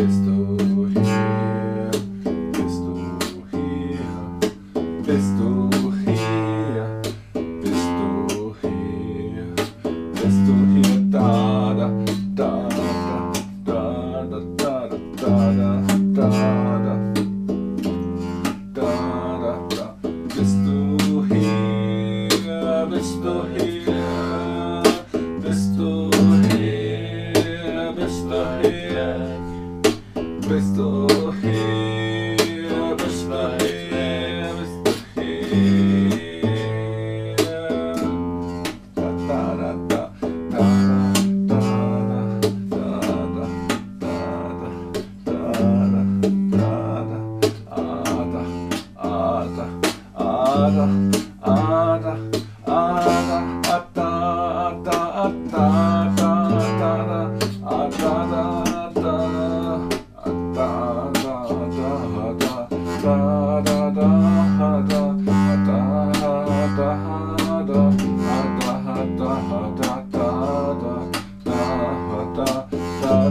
Pesturria, pesturria, pesturria, pesturria, pesturria, tada, tada, tada, tada, tada, tada, tada, pesturria, pesturria, pesturria, pesturria. bist du hier, beschreib mich, bist du hier. Da, da, da, da, da. Ah, uh, ah, uh, ah. Uh.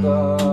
da